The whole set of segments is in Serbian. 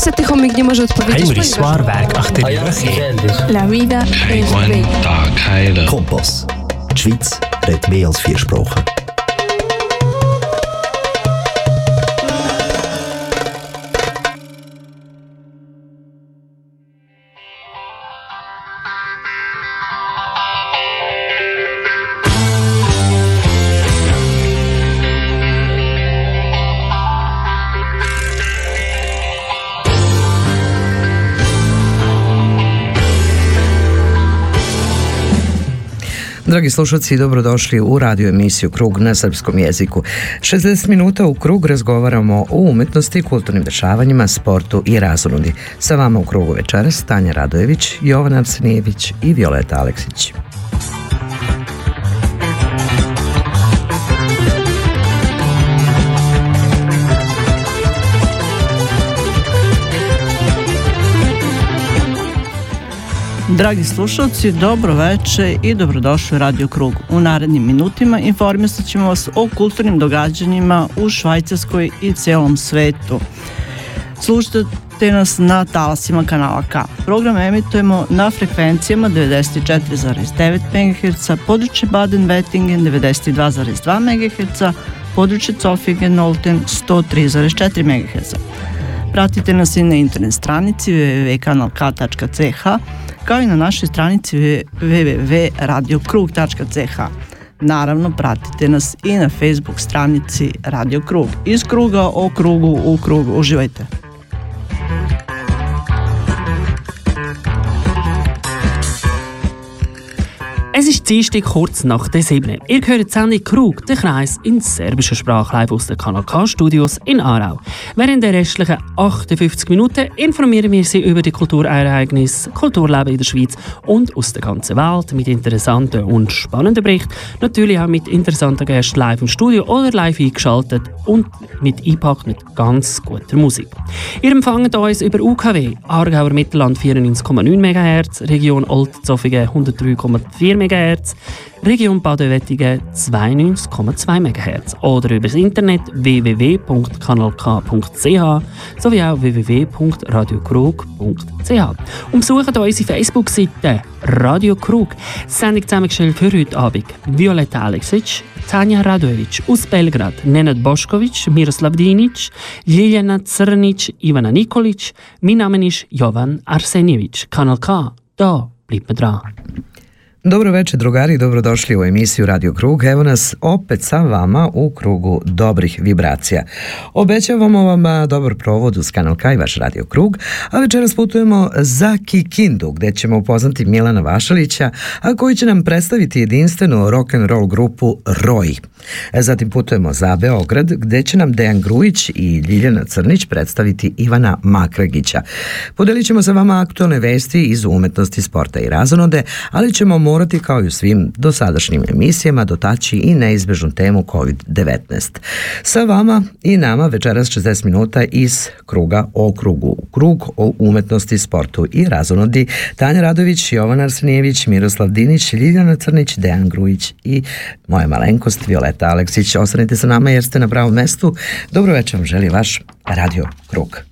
Desetych mi nie może odpowiedzieć. Heinrich Swarberg. La vida es bella. Kompass. Die Schweiz redet mehr als vier Sprachen. Dragi slušalci, dobrodošli u radio emisiju Krug na srpskom jeziku. 60 minuta u Krug razgovaramo o umetnosti, kulturnim dešavanjima, sportu i razonudi. Sa vama u Krugu večeras Tanja Radojević, Jovan Arsenijević i Violeta Aleksić. Dragi slušalci, dobro veče i dobrodošli u Radio Krug. U narednim minutima informisat ćemo vas o kulturnim događanjima u Švajcarskoj i celom svetu. Slušajte nas na talasima kanala K. Program emitujemo na frekvencijama 94,9 MHz, područje Baden-Wettingen 92,2 MHz, područje Zofingen-Olten 103,4 MHz. Pratite nas i na internet stranici www.kanalk.ch kao i na našoj stranici www.radiokrug.ch. Naravno, pratite nas i na Facebook stranici Radio Krug. Iz kruga o krugu u krugu. Uživajte! Es ist Dienstag kurz nach der 7. Ihr hört die Sendung Krug, der Kreis in serbischer Sprache live aus den Kanal K Studios in Aarau. Während der restlichen 58 Minuten informieren wir Sie über die Kulturereignisse, Kulturleben in der Schweiz und aus der ganzen Welt mit interessanten und spannenden Berichten. Natürlich auch mit interessanten Gästen live im Studio oder live eingeschaltet und mit eingepackt mit ganz guter Musik. Ihr empfangt uns über UKW, Aargauer Mittelland 94,9 MHz, Region Oldzofingen 103,4 MHz, Region Baden-Wettingen 92,2 MHz oder über das Internet www.kanalk.ch sowie auch www.radiokrug.ch. Und besucht unsere Facebook-Seite Radio Krug. Sendung zusammengestellt für heute Abend Violetta Aleksic, Tanja Radojevic aus Belgrad, Nenad Bošković, Miroslav Dinic, Ljiljana Crnic, Ivana Nikolic. Mein Name ist Jovan Arsenijević. Kanal K, da bleibt man dran. Dobro večer drugari, dobrodošli u emisiju Radio Krug. Evo nas opet sa vama u krugu dobrih vibracija. Obećavamo vam dobar provod uz Kanal K i vaš Radio Krug, a večeras putujemo za Kikindu, gde ćemo upoznati Milana Vašalića, a koji će nam predstaviti jedinstvenu rock and roll grupu Roj. Zatim putujemo za Beograd, gde će nam Dejan Grujić i Ljiljana Crnić predstaviti Ivana Makragića. Podelit ćemo sa vama aktualne vesti iz umetnosti, sporta i razonode, ali ćemo morati kao i u svim dosadašnjim emisijama dotaći i neizbežnu temu COVID-19. Sa vama i nama večeras 60 minuta iz kruga o krugu. Krug o umetnosti, sportu i razonodi. Tanja Radović, Jovan Arsenijević, Miroslav Dinić, Ljiljana Crnić, Dejan Grujić i moja malenkost Violeta Aleksić. Ostanite sa nama jer ste na pravom mestu. Dobro večer vam želi vaš Radio Krug.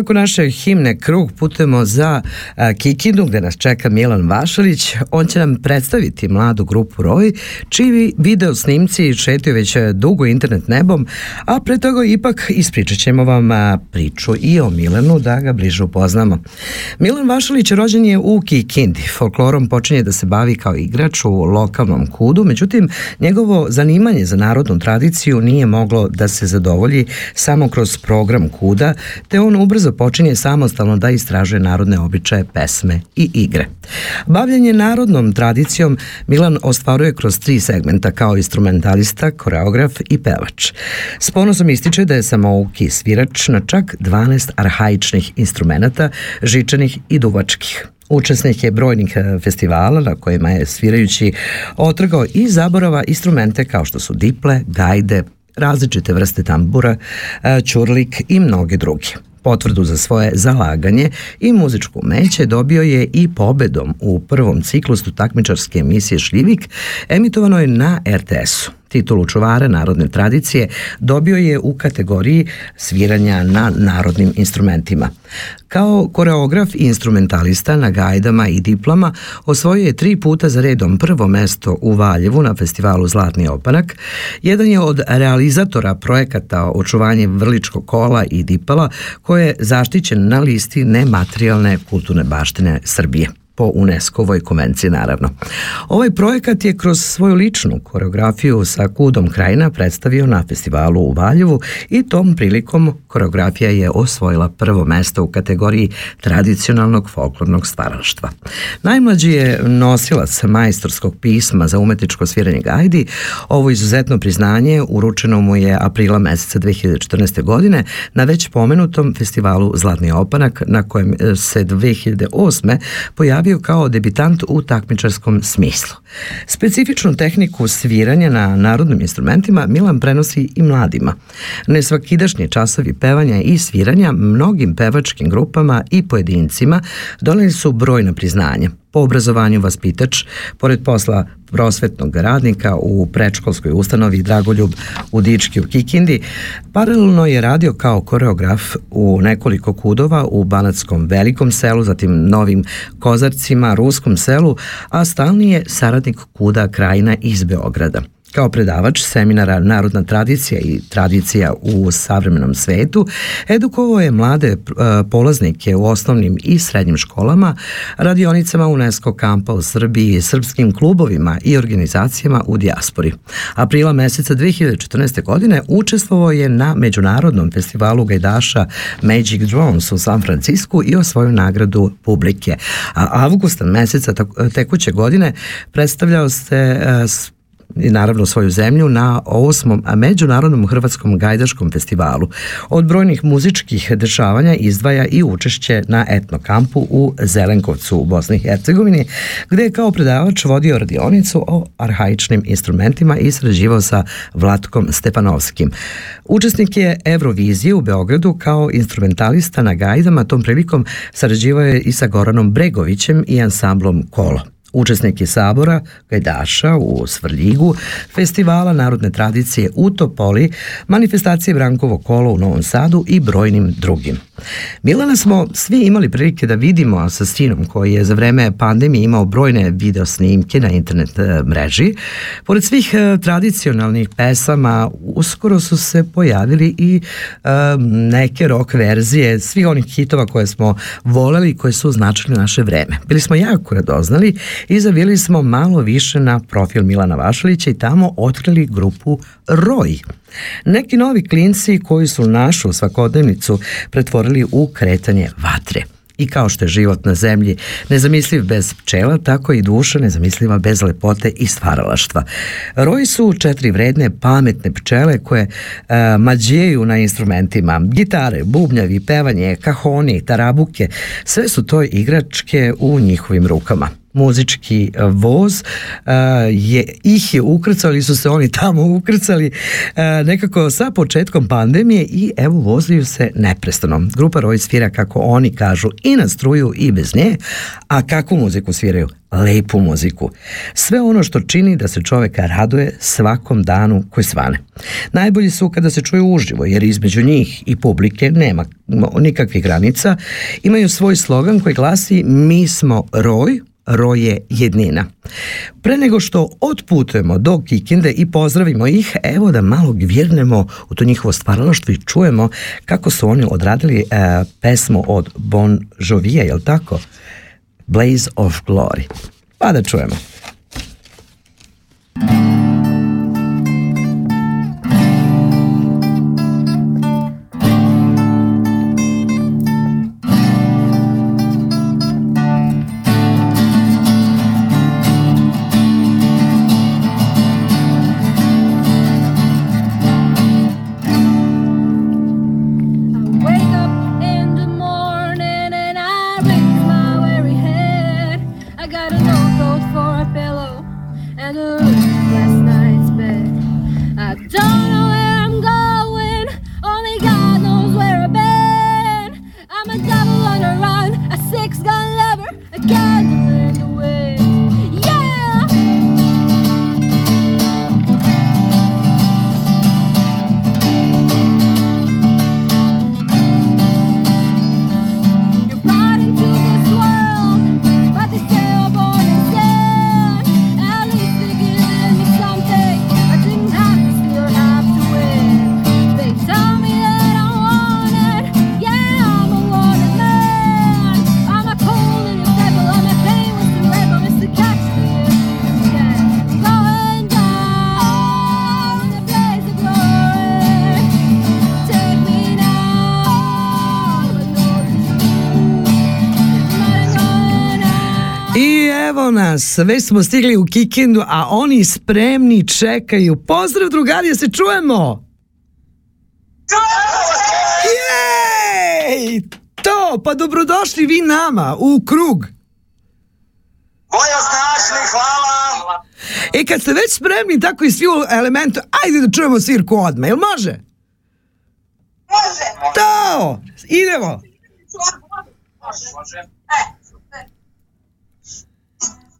Nakon naše himne Krug putujemo za a, Kikindu gde nas čeka Milan Vašalić. On će nam predstaviti mladu grupu Roj, čiji video snimci šetio već dugo internet nebom, a pre toga ipak ispričat ćemo vam a, priču i o Milanu da ga bliže upoznamo. Milan Vašalić rođen je u Kikindi. Folklorom počinje da se bavi kao igrač u lokalnom kudu, međutim njegovo zanimanje za narodnu tradiciju nije moglo da se zadovolji samo kroz program kuda, te on ubrzo počinje samostalno da istražuje narodne običaje, pesme i igre. Bavljanje narodnom tradicijom Milan ostvaruje kroz tri segmenta kao instrumentalista, koreograf i pevač. S ponosom ističe da je samouki svirač na čak 12 arhaičnih instrumenta, žičanih i duvačkih. Učesnik je brojnih e, festivala na kojima je svirajući otrgao i zaborava instrumente kao što su diple, gajde, različite vrste tambura, e, čurlik i mnoge druge. Potvrdu za svoje zalaganje i muzičku umeće dobio je i pobedom u prvom ciklusu takmičarske emisije Šljivik, emitovano je na RTS-u. Titulu čuvara narodne tradicije dobio je u kategoriji sviranja na narodnim instrumentima. Kao koreograf i instrumentalista na gajdama i diplama osvojio je tri puta za redom prvo mesto u Valjevu na festivalu Zlatni opanak. Jedan je od realizatora projekata očuvanje vrličkog kola i dipala koje je zaštićen na listi nematerijalne kulturne baštine Srbije po UNESCO-voj konvenciji naravno. Ovaj projekat je kroz svoju ličnu koreografiju sa Kudom Krajina predstavio na festivalu u Valjevu i tom prilikom koreografija je osvojila prvo mesto u kategoriji tradicionalnog folklornog stvaralaštva. Najmlađi je nosilac majstorskog pisma za umetničko sviranje gajdi. Ovo izuzetno priznanje uručeno mu je aprila meseca 2014. godine na već pomenutom festivalu Zlatni opanak na kojem se 2008. pojavio pojavio kao debitant u takmičarskom smislu. Specifičnu tehniku sviranja na narodnim instrumentima Milan prenosi i mladima. Nesvakidašnji časovi pevanja i sviranja mnogim pevačkim grupama i pojedincima doneli su brojna priznanja po obrazovanju vaspitač, pored posla prosvetnog radnika u predškolskoj ustanovi Dragoljub u Dički u Kikindi, paralelno je radio kao koreograf u nekoliko kudova u Banatskom velikom selu, zatim Novim Kozarcima, Ruskom selu, a stalni je saradnik kuda Krajina iz Beograda. Kao predavač seminara Narodna tradicija i tradicija u savremenom svetu, edukovao je mlade e, polaznike u osnovnim i srednjim školama, radionicama UNESCO kampa u Srbiji, srpskim klubovima i organizacijama u dijaspori. Aprila meseca 2014. godine učestvovao je na Međunarodnom festivalu gajdaša Magic Drones u San Francisku i osvojio nagradu publike. A avgusta meseca tekuće godine predstavljao se uh, i naravno svoju zemlju na osmom Međunarodnom hrvatskom gajdaškom festivalu. Od brojnih muzičkih dešavanja izdvaja i učešće na etnokampu u Zelenkovcu u Bosni i Hercegovini, gde je kao predavač vodio radionicu o arhaičnim instrumentima i sređivao sa Vlatkom Stepanovskim. Učesnik je Eurovizije u Beogradu kao instrumentalista na gajdama, tom prilikom sarađivao je i sa Goranom Bregovićem i ansamblom Kolo. Učesnik je Sabora, Gajdaša u Svrljigu, festivala narodne tradicije u Topoli, manifestacije Brankovo kolo u Novom Sadu i brojnim drugim. Milana smo svi imali prilike da vidimo sa sinom koji je za vreme pandemije imao brojne video snimke na internet e, mreži. Pored svih e, tradicionalnih pesama, uskoro su se pojavili i um, neke rock verzije svih onih hitova koje smo voleli i koje su značili naše vreme. Bili smo jako radoznali i zavili smo malo više na profil Milana Vašalića i tamo otkrili grupu Roj. Neki novi klinci koji su našu svakodnevnicu pretvorili u kretanje vatre. I kao što je život na zemlji nezamisliv bez pčela, tako i duša nezamisliva bez lepote i stvaralaštva. Roji su četiri vredne, pametne pčele koje e, mađeju na instrumentima. Gitare, bubnjavi, pevanje, kahoni, tarabuke, sve su to igračke u njihovim rukama. Muzički e, voz e, je, ih je ukrcao ili su se oni tamo ukrcali e, nekako sa početkom pandemije i evo voziju se neprestano. Grupa Roj svira kako oni kažu i na struju i bez nje, a kakvu muziku sviraju? Lepu muziku. Sve ono što čini da se čoveka raduje svakom danu koji svane. Najbolji su kada se čuju uživo, jer između njih i publike nema nikakvih granica. Imaju svoj slogan koji glasi Mi smo Roj, roje jednina. Pre nego što otputujemo do Kikinde i pozdravimo ih, evo da malo gvirnemo u to njihovo stvaralaštvo i čujemo kako su oni odradili e, pesmu od Bon Jovija, je tako? Blaze of Glory. Pa da čujemo. Nas, već smo stigli u Kikindu, a oni spremni čekaju. Pozdrav drugari, se čujemo? Jej! To, pa dobrodošli vi nama u krug. Boja snašni, hvala. E, kad ste već spremni tako i svi u elementu, ajde da čujemo svirku odmah, jel može? Može. To, idemo. Može. Može. E.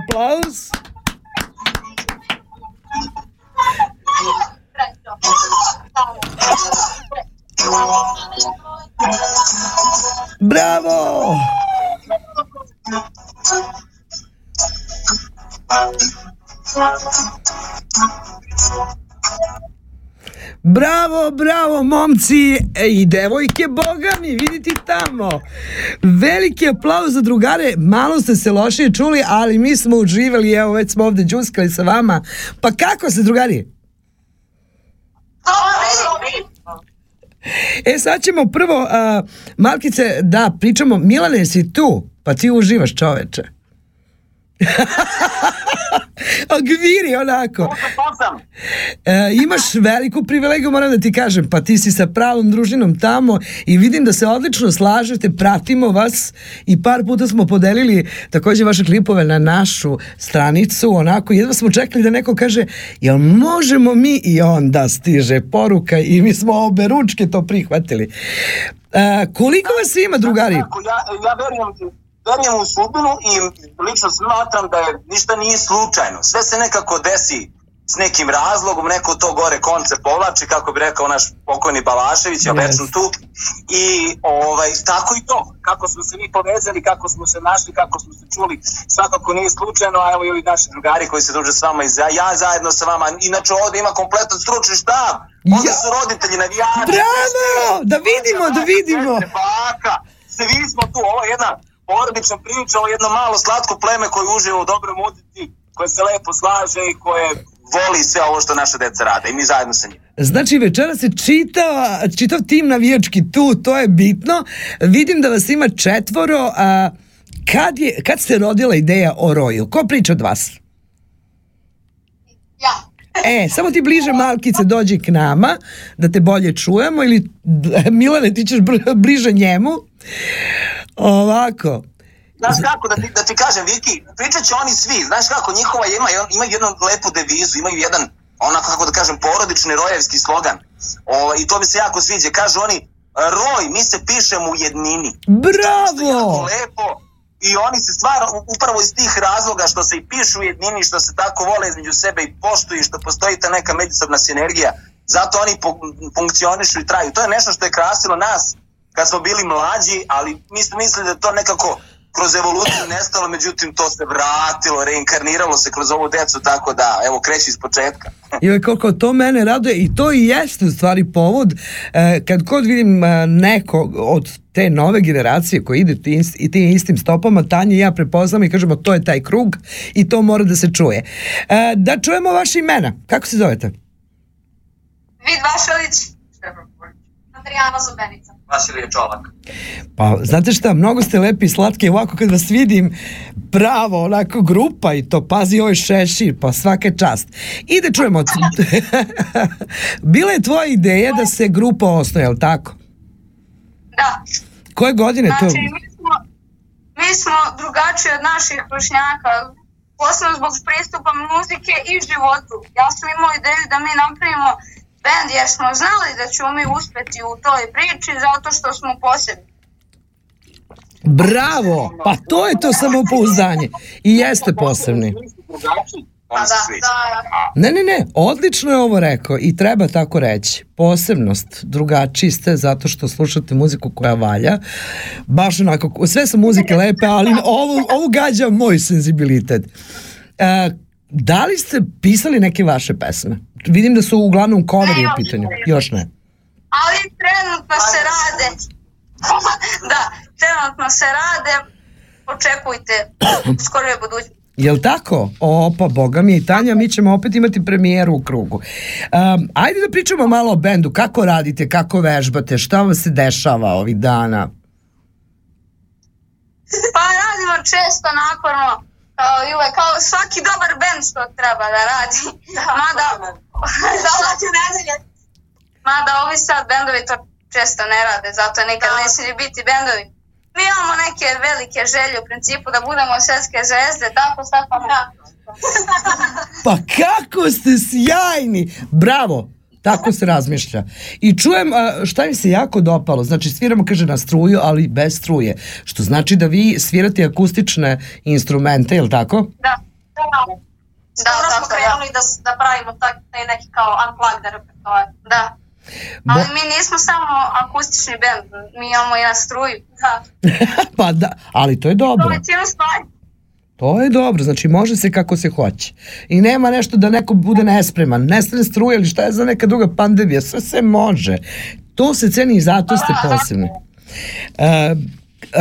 aplauz. Bravo! Bravo, bravo, momci i devojke, boga mi, vidite tamo. Veliki aplauz za drugare, malo ste se lošije čuli, ali mi smo uživali, evo, već smo ovde džuskali sa vama. Pa kako se, drugari? E, sad ćemo prvo, uh, Malkice, da, pričamo, Milane, si tu? Pa ti uživaš, čoveče. Gviri onako. E, imaš veliku privilegiju, moram da ti kažem, pa ti si sa pravom družinom tamo i vidim da se odlično slažete, pratimo vas i par puta smo podelili takođe vaše klipove na našu stranicu, onako, jedva smo čekali da neko kaže, jel možemo mi i onda stiže poruka i mi smo obe ručke to prihvatili. E, koliko vas ima, drugari? Ja, ja verujem, verujem u sudbinu i lično smatram da je ništa nije slučajno. Sve se nekako desi s nekim razlogom, neko to gore konce povlači, kako bi rekao naš pokojni Balašević, ja Yes. večnom tu. I ovaj, tako i to, kako smo se mi povezali, kako smo se našli, kako smo se čuli, svakako nije slučajno, a evo i ovi naši drugari koji se druže s vama i za, ja zajedno sa vama, inače ovde ima kompletan stručni štab, onda Ja. su roditelji, navijači, Bravo! Da vidimo, da vidimo. Baka, svi smo tu, ovo je jedna porodična priča, je jedno malo slatko pleme koje uživa u dobroj muzici, koje se lepo slaže i koje voli sve ovo što naša deca rade i mi zajedno sa njima. Znači večera se čitava, čitav tim navijački tu, to je bitno. Vidim da vas ima četvoro. A, kad, je, kad se rodila ideja o roju? Ko priča od vas? Ja. E, samo ti bliže Malkice dođi k nama, da te bolje čujemo, ili Milane ti ćeš bliže njemu. Ovako. Znaš kako, da ti, da ti kažem, Viki, pričat će oni svi, znaš kako, njihova ima, imaju jednu lepu devizu, imaju jedan, onako kako da kažem, porodični rojevski slogan. O, I to mi se jako sviđa, kažu oni, roj, mi se pišemo u jednini. Što je Bravo! lepo. I oni se stvarno, upravo iz tih razloga što se i pišu u jednini, što se tako vole između sebe i poštuju što postoji ta neka međusobna sinergija, zato oni funkcionišu i traju. To je nešto što je krasilo nas kad smo bili mlađi, ali mi smo mislili da to nekako kroz evoluciju nestalo, međutim to se vratilo, reinkarniralo se kroz ovu decu, tako da, evo, kreći iz početka. Joj, koliko to mene raduje i to i jeste u stvari povod e, kad god vidim e, neko od te nove generacije koji ide tim, i tim istim stopama, Tanja i ja prepoznamo i kažemo to je taj krug i to mora da se čuje. E, da čujemo vaše imena. Kako se zovete? Vid Vašalić. Adriana Zubenica. Vasilije Čolak. Pa, znate šta, mnogo ste lepi i slatki, ovako kad vas vidim, pravo, onako grupa i to, pazi, ovo je šešir, pa svaka čast. I da čujemo, bila je tvoja ideja da se grupa osnoje, je li tako? Da. Koje godine to? Znači, mi smo, mi smo drugačiji od naših vršnjaka, posebno zbog pristupa muzike i životu. Ja sam imao ideju da mi napravimo band jer smo znali da ćemo mi uspeti u toj priči zato što smo posebni. Bravo! Pa to je to samopouzdanje. I jeste posebni. Pa da, da, da. Ne, ne, ne, odlično je ovo rekao i treba tako reći. Posebnost, drugačiji ste zato što slušate muziku koja valja. Baš onako, sve su muzike lepe, ali ovo, ovo gađa moj senzibilitet. E, da li ste pisali neke vaše pesme? Vidim da su uglavnom coveri u pitanju. Još ne. Ali trenutno se rade. da, trenutno se rade. Očekujte u skoroj budućnosti. Jel tako? O, pa boga mi i Tanja, mi ćemo opet imati premijeru u krugu. Um, ajde da pričamo malo o bendu. Kako radite, kako vežbate, šta vam se dešava ovih dana? Pa radimo često naporno, kao i uvek, kao svaki dobar band što treba da radi. Mada, da, nedelje. Mada ovi sad bendovi to često ne rade, zato nikad ne smiju biti bendovi. Mi imamo neke velike želje u principu da budemo svetske zvezde, tako sad pa da. Pa kako ste sjajni! Bravo! Tako se razmišlja. I čujem a, šta mi se jako dopalo. Znači sviramo, kaže, na struju, ali bez struje. Što znači da vi svirate akustične instrumente, je li tako? Da. Da, Skoro da, smo da, krenuli da, da pravimo taj neki kao unplugged repertoar. da. Ali mi nismo samo akustični band, mi imamo i na struju. Da. pa da, ali to je To dobro. je cijelo stvar. To je dobro, znači može se kako se hoće. I nema nešto da neko bude nespreman, nestane struje ili šta je za neka druga pandemija, sve se može. To se ceni i zato ste posebni. E,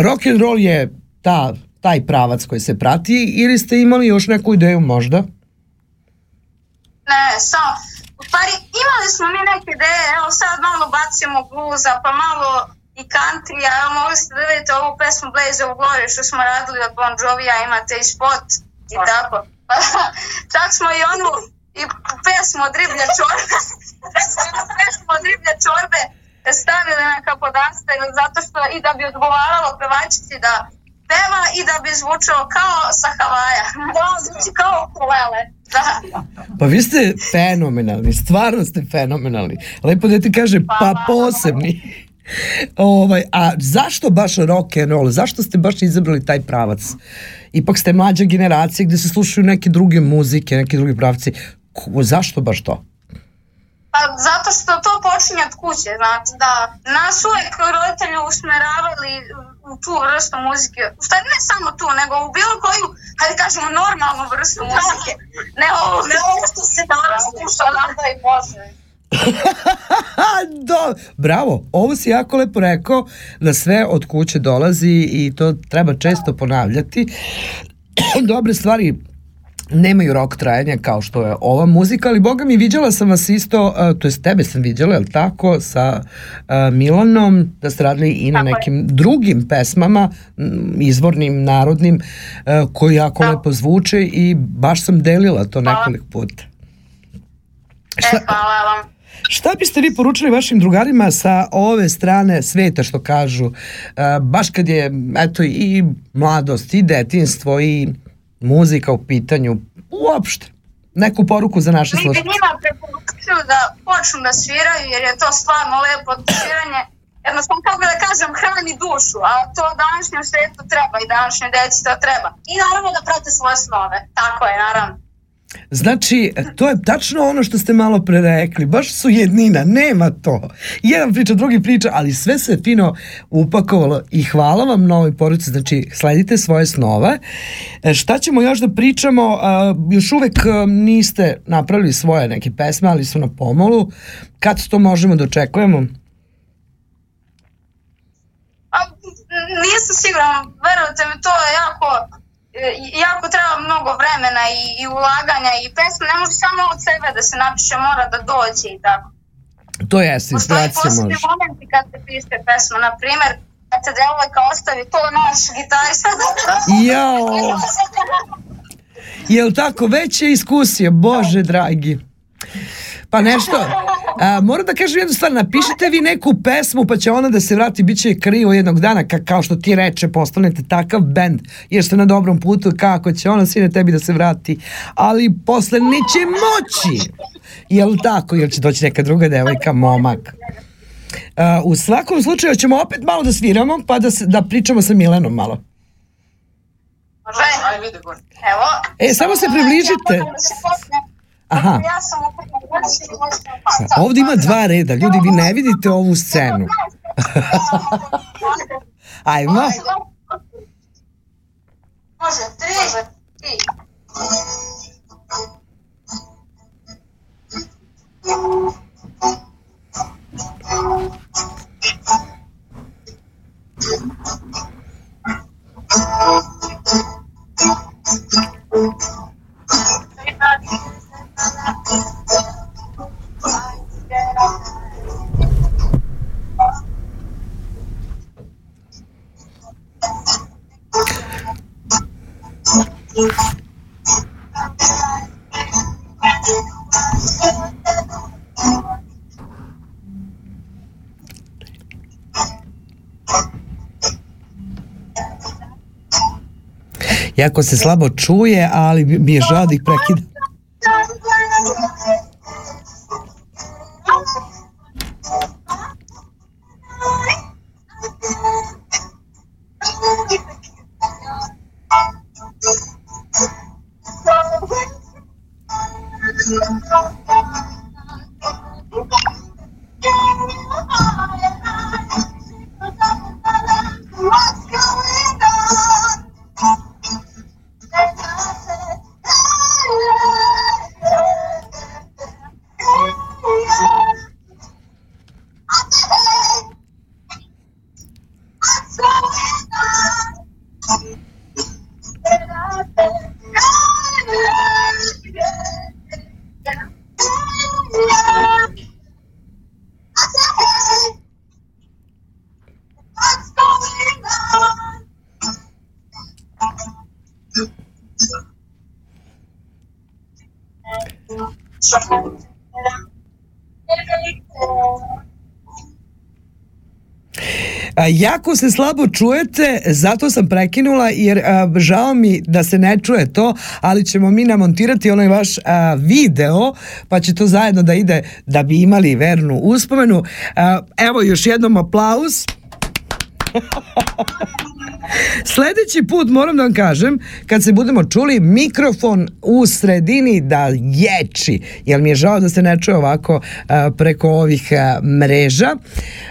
rock and roll je ta, taj pravac koji se prati ili ste imali još neku ideju možda? Ne, samo, u stvari imali smo mi neke ideje, evo sad malo bacimo bluza, pa malo i country, a mogli ste da vidite ovu pesmu Blaze of Glory što smo radili od Bon Jovija, imate i spot i tako. Pa, čak smo i onu i pesmu od riblje čorbe, pesmu od riblje čorbe stavili na kapodasta zato što i da bi odgovaralo pevačici da peva i da bi zvučao kao sa Havaja. Da, zvuči kao ukulele. Da. Pa vi ste fenomenalni, stvarno ste fenomenalni. Lepo da ti kaže, pa posebni. Ovaj, a zašto baš rock and roll? Zašto ste baš izabrali taj pravac? Ipak ste mlađa generacija gde se slušaju neke druge muzike, neki drugi pravci. Ko, zašto baš to? Pa zato što to počinje od kuće, znači da nas uvek roditelji usmeravali u tu vrstu muzike, u stvari ne samo tu, nego u bilo koju, hajde kažemo, normalnu vrstu muzike. Ne ovo, ne ovo što se danas sluša, da i Bože. Do, bravo, ovo si jako lepo rekao da sve od kuće dolazi i to treba često ponavljati. Dobre stvari nemaju rok trajanja kao što je ova muzika, ali boga mi viđala sam vas isto, uh, to jest tebe sam viđala, je tako, sa uh, Milanom, da ste radili i na nekim drugim pesmama, izvornim, narodnim, uh, koji jako Da. lepo zvuče i baš sam delila to Hvala. nekoliko puta. E, hvala vam. Šta biste vi poručili vašim drugarima sa ove strane sveta što kažu, uh, baš kad je eto i mladost i detinstvo i muzika u pitanju, uopšte, neku poruku za naše Mi bi slušalce. njima preporučuju da počnu da sviraju, jer je to stvarno lepo sviranje. Jednostavno, kako da kažem, hrani dušu, a to današnjem svetu treba i današnjoj deci to treba. I naravno da prate svoje snove. Tako je, naravno. Znači, to je tačno ono što ste malo pre rekli, baš su jednina, nema to. Jedan priča, drugi priča, ali sve se fino upakovalo i hvala vam na ovoj poruci, znači sledite svoje snove. E, šta ćemo još da pričamo, A, još uvek a, niste napravili svoje neke pesme, ali su na pomolu. Kad to možemo da očekujemo? A, nisam sigurna, verujte mi, to je jako, e, jako treba mnogo vremena i, i ulaganja i pesma ne može samo od sebe da se napiše, mora da dođe i tako. To jeste, Postoji inspiracija može. momenti kad se piše pesma, na primer, kad se devojka ostavi, to naš gitarista. Jao! Jel tako, već je iskusio, bože dragi. Pa nešto, a, moram da kažem jednu stvar, napišite vi neku pesmu pa će ona da se vrati, bit će krivo jednog dana, ka, kao što ti reče, postanete takav bend, jer ste na dobrom putu, kako će ona sine tebi da se vrati, ali posle neće moći. Jel tako, jel će doći neka druga devojka, momak. A, u svakom slučaju ćemo opet malo da sviramo, pa da, se, da pričamo sa Milenom malo. Može? Evo. E, samo se približite. Aha. Ja sam Ovdje ima dva reda, ljudi vi ne vidite ovu scenu. Ajmo. Može, tri. Tri. Jako se slabo čuje, ali mi je žao da ih prekida. Jako se slabo čujete, zato sam prekinula jer a, žao mi da se ne čuje to, ali ćemo mi namontirati onaj vaš a, video, pa će to zajedno da ide da bi imali vernu uspomenu. A, evo još jednom aplauz. Sledeći put moram da vam kažem, kad se budemo čuli, mikrofon u sredini da ječi, jer mi je žao da se ne čuje ovako a, preko ovih a, mreža.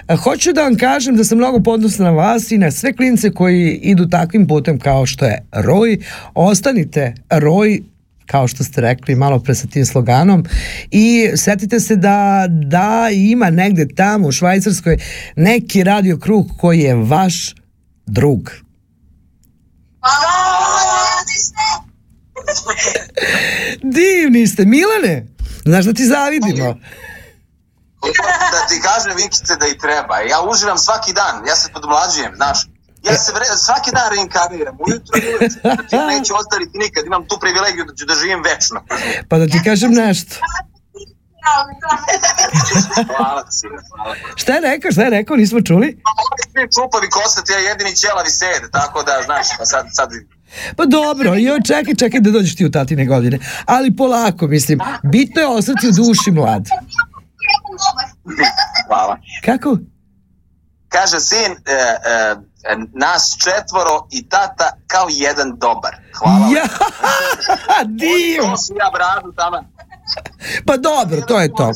A, hoću da vam kažem da sam mnogo podnosna na vas i na sve klince koji idu takvim putem kao što je Roj. Ostanite Roj, kao što ste rekli malo pre sa tim sloganom i setite se da, da ima negde tamo u Švajcarskoj neki radio krug koji je vaš drug. Divni ste, Milane. Znaš da ti zavidimo. da ti kažem Vikice da i treba. Ja uživam svaki dan, ja se podmlađujem, znaš. Ja se vre, svaki dan reinkarniram, ujutro i uveče. Znači, neću ostariti nikad, imam tu privilegiju da ću da živim večno. Pa da ti kažem nešto. Hvala ti sine, hvala. Šta je rekao, šta je rekao, nismo čuli? Ovi svi čupavi kosati, ja jedini ćelavi sede, tako da, znaš, pa sad, sad Pa dobro, jo, čekaj, čekaj da dođeš ti u tatine godine. Ali polako, mislim, bitno je ostati u duši mlad. Hvala. Kako? Kaže sin, e, e, nas četvoro i tata kao jedan dobar. Hvala. Ja, div! To ja bradu tamo. Pa dobro, to je to.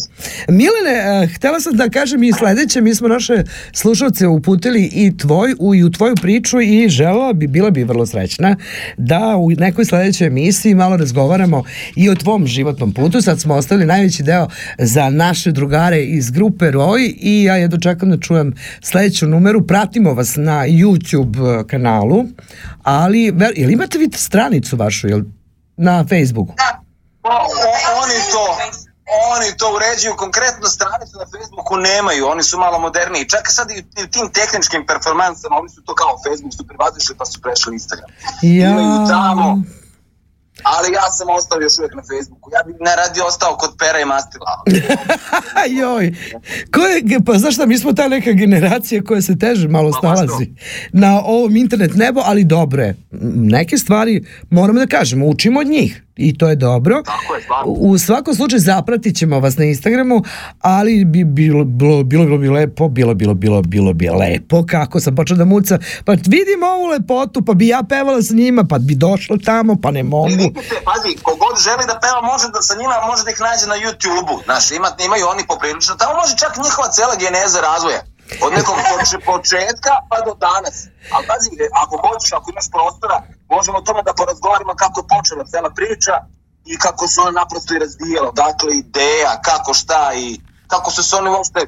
Milene, eh, htela sam da kažem i sledeće, mi smo naše slušalce uputili i tvoj, u, i u tvoju priču i žela bi, bila bi vrlo srećna da u nekoj sledećoj emisiji malo razgovaramo i o tvom životnom putu. Sad smo ostavili najveći deo za naše drugare iz grupe Roj i ja jedno čekam da čujem sledeću numeru. Pratimo vas na YouTube eh, kanalu, ali, jel imate vi stranicu vašu, jel na Facebooku? O, o, oni to oni to uređuju konkretno stranicu na Facebooku nemaju, oni su malo moderniji. Čak sad i u tim tehničkim performansama, oni su to kao Facebook su prevazišli pa su prešli Instagram. Ja. Imaju tamo, ali ja sam ostao još uvijek na Facebooku. Ja bi najradije ostao kod pera i mastila. Joj, ko je, pa znaš šta, mi smo ta neka generacija koja se teže malo Pa snalazi na ovom internet nebo, ali. M, Neke stvari, moramo da kažemo, učimo od njih i to je dobro. Tako je, stvarno. U svakom slučaju zapratit ćemo vas na Instagramu, ali bi bilo, bilo, bilo, bilo bi lepo, bilo, bilo, bilo, bilo bi lepo, kako sam počela da muca, pa vidim ovu lepotu, pa bi ja pevala sa njima, pa bi došla tamo, pa ne mogu. Vidite, pazi, kogod želi da peva može da sa njima može da ih nađe na YouTube-u. Znaš, ima, imaju oni poprilično. Tamo može čak njihova cela geneza razvoja. Od nekog poče, početka pa do danas. Ali pazi, ako hoćeš, ako imaš prostora, možemo o tome da porazgovaramo kako je počela cela priča i kako se ona naprosto i razvijala. Dakle, ideja, kako šta i kako su se oni uopšte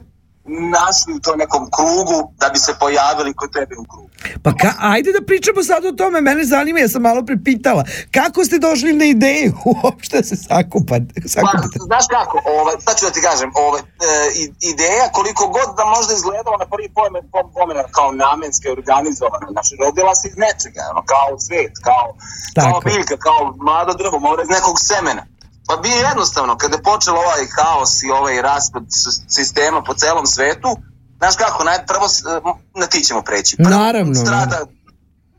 našli u tom nekom krugu da bi se pojavili kod tebe u krugu. Pa ka, ajde da pričamo sad o tome, mene zanima, ja sam malo prepitala. Kako ste došli na ideju uopšte se sakupate? Pa, znaš kako, ovaj, sad ću da ti kažem, ovaj, e, ideja koliko god da možda izgledala na prvi pomen, pom- pomen kao namenske organizovana, znači rodila se iz nečega, ono, kao cvet, kao, kao Tako. biljka, kao mlado drvo, mora iz nekog semena. Pa bi jednostavno, kada je počeo ovaj haos i ovaj raspad sistema po celom svetu, znaš kako, naj, prvo, na ti ćemo preći. Prvo Naravno, Strada,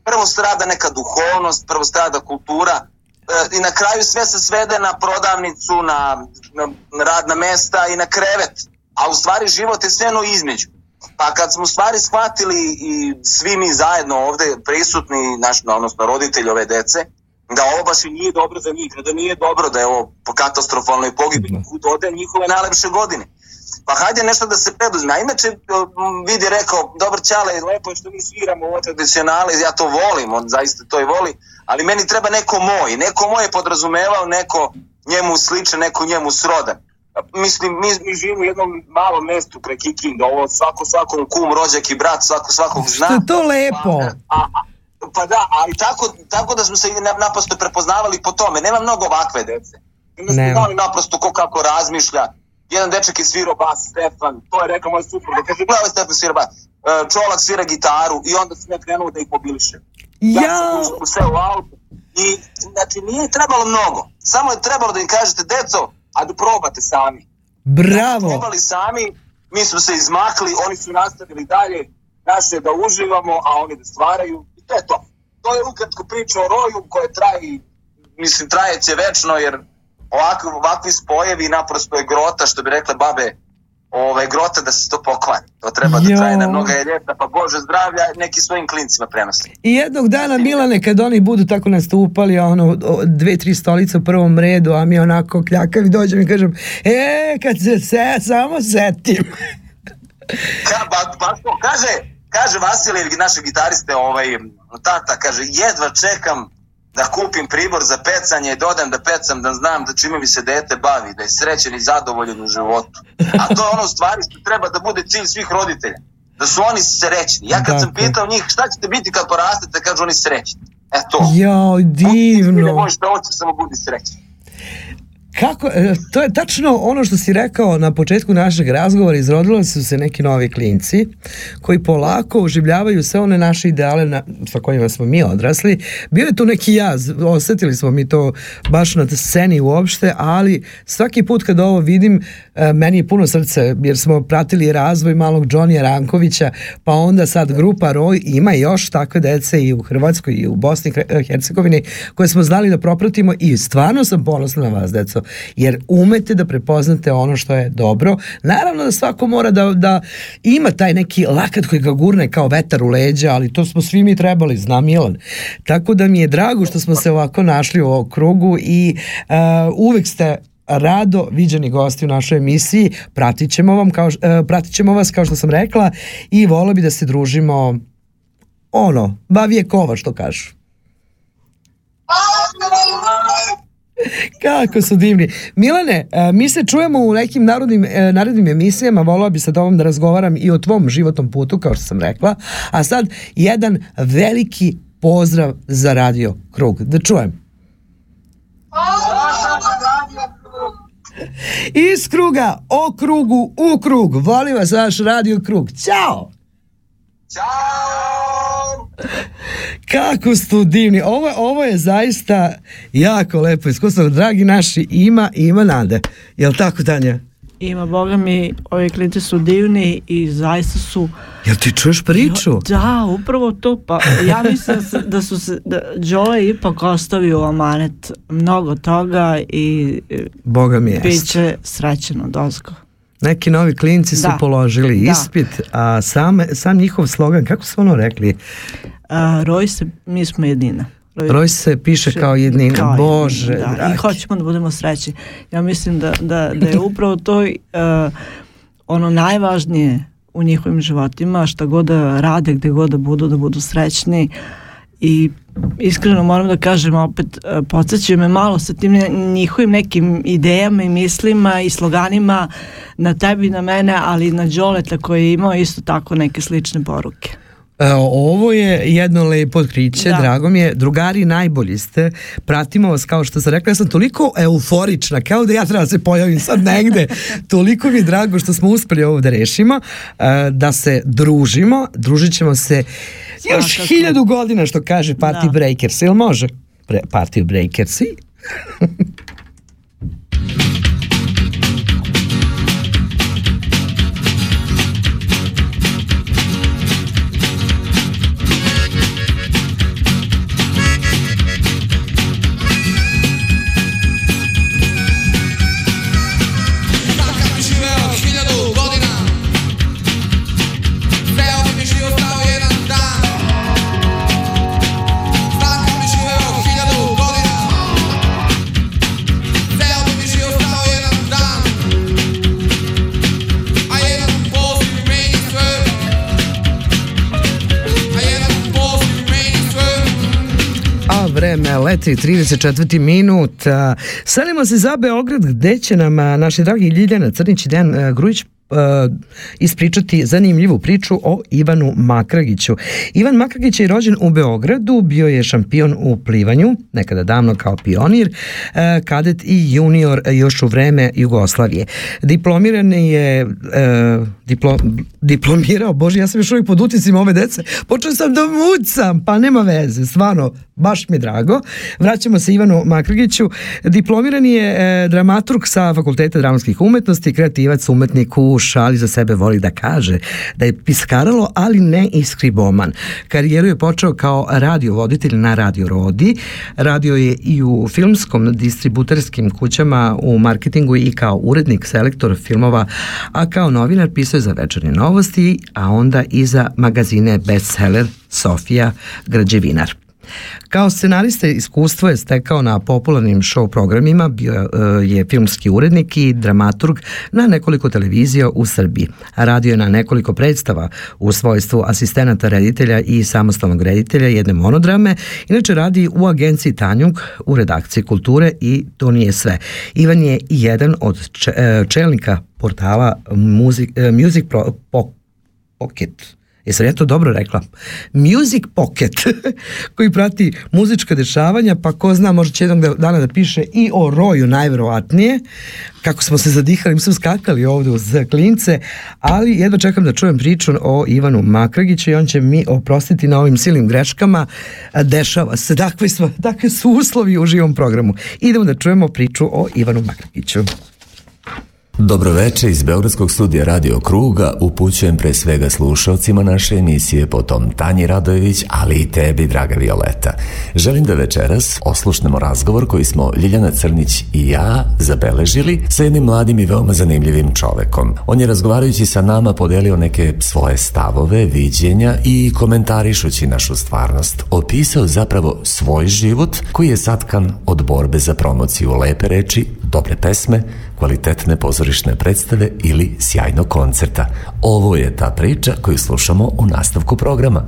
prvo strada neka duhovnost, prvo strada kultura e, i na kraju sve se svede na prodavnicu, na, na radna mesta i na krevet. A u stvari život je sve ono između. Pa kad smo stvari shvatili i svi mi zajedno ovde prisutni, naš, odnosno roditelji ove dece, da ovo baš i nije dobro za njih, da nije dobro da je ovo po katastrofalnoj pogibini, kud ode njihove najlepše godine. Pa hajde nešto da se preduzme. A inače, vidi rekao, dobar čale, lepo je što mi sviramo ovo tradicionale, ja to volim, on zaista to i voli, ali meni treba neko moj. Neko moj je podrazumevao, neko njemu sličan, neko njemu srodan. Mislim, mi, mi živimo u jednom malom mestu pre Kikinda, ovo svako svakom kum, rođak i brat, svako svakog zna. Što je to lepo? A, a, pa da, ali tako, tako da smo se naprosto prepoznavali po tome. Nema mnogo ovakve dece. Onda smo znali naprosto ko kako razmišlja. Jedan dečak je svirao bas, Stefan, to je rekao moj suprug, da kaže, gledaj Stefan svira bas. E, Čolak svira gitaru i onda sam ja krenuo da ih mobilišem. Ja sam u sve u auto. I, znači, nije trebalo mnogo. Samo je trebalo da im kažete, deco, a da probate sami bravo. probali sami, mi smo se izmakli, oni su nastavili dalje, naše da uživamo, a oni da stvaraju i to je to. To je ukratko priča o roju koja traje, mislim, trajeće večno, jer ovakvi, ovakvi spojevi naprosto je grota, što bi rekle babe, ovaj, grota da se to pokvari. To treba da Jo. traje na mnoga je ljeta, pa Bože zdravlja, neki svojim klincima prenosi. I jednog dana, Milane, kad oni budu tako nastupali, ono, dve, tri stolice u prvom redu, a mi onako kljakavi dođem i kažem, e, kad se, se samo setim. Ka, ba, ba, kaže, kaže Vasilij, naše gitariste, ovaj, tata, kaže, jedva čekam da kupim pribor za pecanje i dodam da pecam, da znam da čime mi se dete bavi, da je srećen i zadovoljen u životu. A to je ono stvari što treba da bude cilj svih roditelja. Da su oni srećni. Ja kad sam Dakle. pitao njih šta ćete biti kad porastete, kažu oni srećni. E to. Jao, Ne divno. možete oći, samo budi srećni. Kako, e, to je tačno ono što si rekao na početku našeg razgovora, izrodili su se neki novi klinci koji polako oživljavaju sve one naše ideale na, sa kojima smo mi odrasli. Bio je tu neki jaz, osetili smo mi to baš na sceni uopšte, ali svaki put kad ovo vidim, meni je puno srce, jer smo pratili razvoj malog Johnija Rankovića, pa onda sad grupa Roj ima još takve dece i u Hrvatskoj i u Bosni i Hercegovini koje smo znali da propratimo i stvarno sam ponosna na vas, deco, jer umete da prepoznate ono što je dobro. Naravno da svako mora da, da ima taj neki lakat koji ga gurne kao vetar u leđa, ali to smo svi mi trebali, zna Milan. Tako da mi je drago što smo se ovako našli u ovom krugu i uh, uvek ste rado viđeni gosti u našoj emisiji. Pratit ćemo, vam kao, e, pratit ćemo vas kao što sam rekla i volio bi da se družimo ono, bavije kova što kažu. Kako su divni. Milane, e, mi se čujemo u nekim narodnim, e, narednim emisijama, volao bi sa tobom da razgovaram i o tvom životnom putu, kao što sam rekla. A sad, jedan veliki pozdrav za Radio Krug. Da čujem. Iz kruga, o krugu, u krug. Volim vas, vaš Radio Krug. Ćao! Ćao! Kako su divni. Ovo, ovo je zaista jako lepo iskustvo. Dragi naši, ima, ima nade. Jel tako, Tanja? Ima, boga mi, ovi klinci su divni i zaista su... Jel ti čuješ priču? Da, upravo to. Pa ja mislim da, su se, da Đole ipak ostavio amanet mnogo toga i e, Boga mi jest. bit će srećeno dozgo. Neki novi klinci su Da. položili Da. ispit, a sam, sam njihov slogan, kako su ono rekli? A, roj se, mi smo jedina. Roj se piše kao jednina. Kao Bože, da, dragi. I hoćemo da budemo srećni. Ja mislim da, da, da je upravo to uh, ono najvažnije u njihovim životima, šta god da rade, gde god da budu, da budu srećni i iskreno moram da kažem opet uh, podsjećaju me malo sa tim njihovim nekim idejama i mislima i sloganima na tebi na mene, ali i na Đoleta koji je imao isto tako neke slične poruke. E, Ovo je jedno lepo otkriće, Da. drago mi je. Drugari, najbolji ste. Pratimo vas, kao što sam rekla, ja sam toliko euforična, kao da ja treba da se pojavim sad negde. toliko mi je drago što smo uspeli ovo da rešimo, e, da se družimo. Družit ćemo se još Svakako. hiljadu godina, što kaže Party Da. Breakers. Ili može? Pre, party Breakersi? leti 34. minut. Selimo se za Beograd gde će nam naši dragi Ljiljana Crnić i Dejan Grujić a, ispričati zanimljivu priču o Ivanu Makragiću. Ivan Makragić je rođen u Beogradu, bio je šampion u plivanju, nekada davno kao pionir, a, kadet i junior još u vreme Jugoslavije. Diplomiran je e, diplo, diplomirao, bože, ja sam još uvijek pod uticima ove dece, počeo sam da mucam, pa nema veze, stvarno, baš mi drago. Vraćamo se Ivanu Makragiću. Diplomirani je e, dramaturg sa Fakulteta dramskih umetnosti, kreativac, umetnik u u šali za sebe voli da kaže da je piskaralo, ali ne i skriboman. Karijeru je počeo kao radiovoditelj na Radio Rodi. Radio je i u filmskom distributerskim kućama u marketingu i kao urednik, selektor filmova, a kao novinar pisao je za večernje novosti, a onda i za magazine bestseller Sofija Građevinar. Kao scenarista iskustvo je stekao na popularnim show programima, bio e, je filmski urednik i dramaturg na nekoliko televizija u Srbiji. Radio je na nekoliko predstava u svojstvu asistenata reditelja i samostalnog reditelja jedne monodrame. Inače radi u agenciji Tanjug u redakciji kulture i to nije sve. Ivan je jedan od e, čelnika portala Music, e, Music Pro, Pocket Jesam ja to dobro rekla? Music Pocket, koji prati muzička dešavanja, pa ko zna, možda će jednog da, dana da piše i o Roju najverovatnije, kako smo se zadihali, mi smo skakali ovde uz klince, ali jedva čekam da čujem priču o Ivanu Makragiću i on će mi oprostiti na ovim silnim greškama. Dešava se, takve su, takve su uslovi u živom programu. Idemo da čujemo priču o Ivanu Makragiću. Dobroveče iz Beogradskog studija Radio Kruga upućujem pre svega slušalcima naše emisije, potom Tanji Radojević, ali i tebi, draga Violeta. Želim da večeras oslušnemo razgovor koji smo Ljiljana Crnić i ja zabeležili sa jednim mladim i veoma zanimljivim čovekom. On je razgovarajući sa nama podelio neke svoje stavove, viđenja i komentarišući našu stvarnost, opisao zapravo svoj život koji je satkan od borbe za promociju lepe reči, dobre pesme, kvalitetne pozorišne predstave ili sjajnog koncerta. Ovo je ta priča koju slušamo u nastavku programa.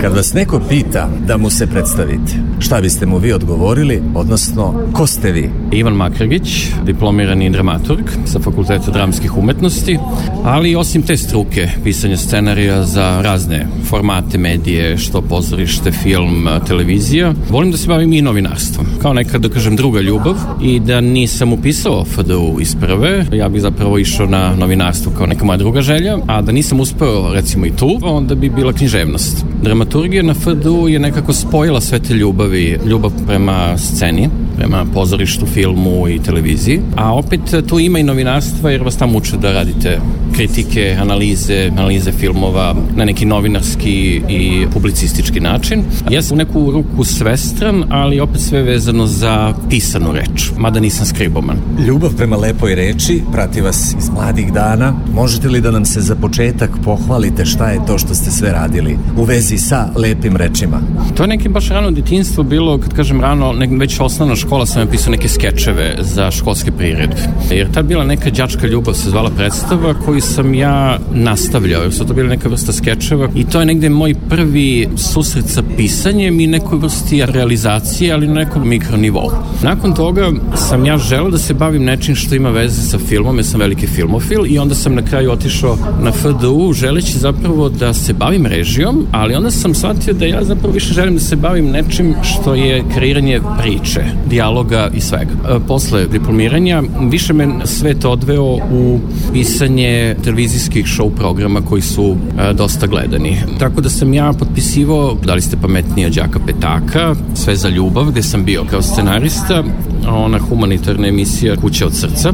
Kad vas neko pita da mu se predstavite, šta biste mu vi odgovorili, odnosno ko ste vi? Ivan Makragić, diplomirani dramaturg sa Fakulteta dramskih umetnosti, ali osim te struke, pisanja scenarija za razne formate medije, što pozorište, film, televizija, volim da se bavim i novinarstvom. Kao neka, da kažem, druga ljubav i da nisam upisao FDU iz prve, ja bih zapravo išao na novinarstvo kao neka moja druga želja, a da nisam uspeo recimo i tu, onda bi bila književnost. Dramaturgija na FDU je nekako spojila sve te ljubavi, ljubav prema sceni, prema pozorištu, filmu i televiziji, a opet tu ima i novinarstva jer vas tamo uče da radite kritike, analize, analize filmova na neki novinarski i publicistički način. Ja sam u neku ruku svestran, ali opet sve vezano za pisanu reč, mada nisam skriboman. Ljubav prema lepoj reči prati vas iz mladih dana. Možete li da nam se za početak pohvalite šta je to što ste sve radili u vezi sa lepim rečima? To je neki baš rano detinstvo bilo, kad kažem rano, nek, već osnovna škola sam napisao neke skečeve za školske priredbe. Jer ta bila neka đačka ljubav se zvala predstava koju sam ja nastavljao, jer su to bila neka vrsta skečeva i to je negde moj prvi susret sa pisanjem i nekoj vrsti realizacije, ali na nekom mikronivou. Nakon toga sam ja želeo da se bavim nečim što ima veze sa filmom, jer sam veliki filmofil i onda sam na kraju otišao na FDU želeći zapravo da se bavim režijom, ali onda sam shvatio da ja zapravo više želim da se bavim nečim što je kreiranje priče, dijaloga i svega. E, posle diplomiranja više me svet odveo u pisanje televizijskih show programa koji su e, dosta gledani. Tako da sam ja potpisivao Da li ste pametniji od Đaka Petaka, Sve za ljubav, gde sam bio kao scenarista, ona humanitarna emisija Kuća od srca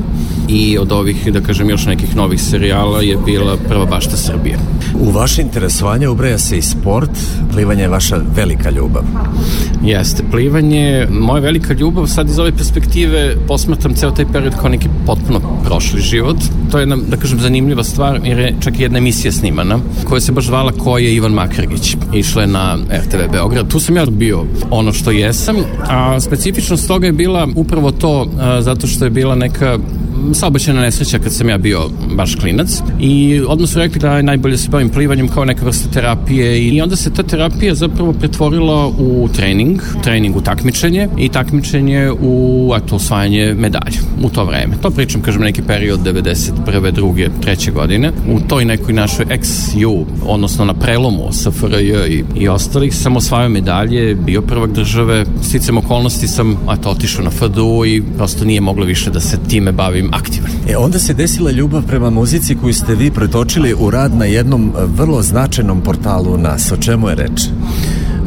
i od ovih, da kažem, još nekih novih serijala je bila Prva bašta Srbije. U vaše interesovanje ubraja se i sport, plivanje je vaša velika ljubav. Jeste, plivanje, moja velika ljubav, sad iz ove perspektive posmatram ceo taj period kao neki potpuno prošli život. To je jedna, da kažem, zanimljiva stvar, jer je čak i jedna emisija snimana, koja se baš zvala Ko je Ivan Makrgić. Išla je na RTV Beograd. Tu sam ja bio ono što jesam, a specifičnost toga je bila upravo to, zato što je bila neka saobraćena nesreća kad sam ja bio baš klinac i odmah su rekli da je najbolje da se bavim plivanjem kao neka vrsta terapije i onda se ta terapija zapravo pretvorila u trening, trening u takmičenje i takmičenje u eto, osvajanje medalja u to vreme. To pričam, kažem, neki period 91. druge, treće godine. U toj nekoj našoj ex-ju, odnosno na prelomu SFRJ i, i ostalih, sam osvajao medalje, bio prvak države, sticam okolnosti sam eto, otišao na FDU i prosto nije moglo više da se time bavim aktivan. E onda se desila ljubav prema muzici koju ste vi pretočili u rad na jednom vrlo značajnom portalu nas. O čemu je reč?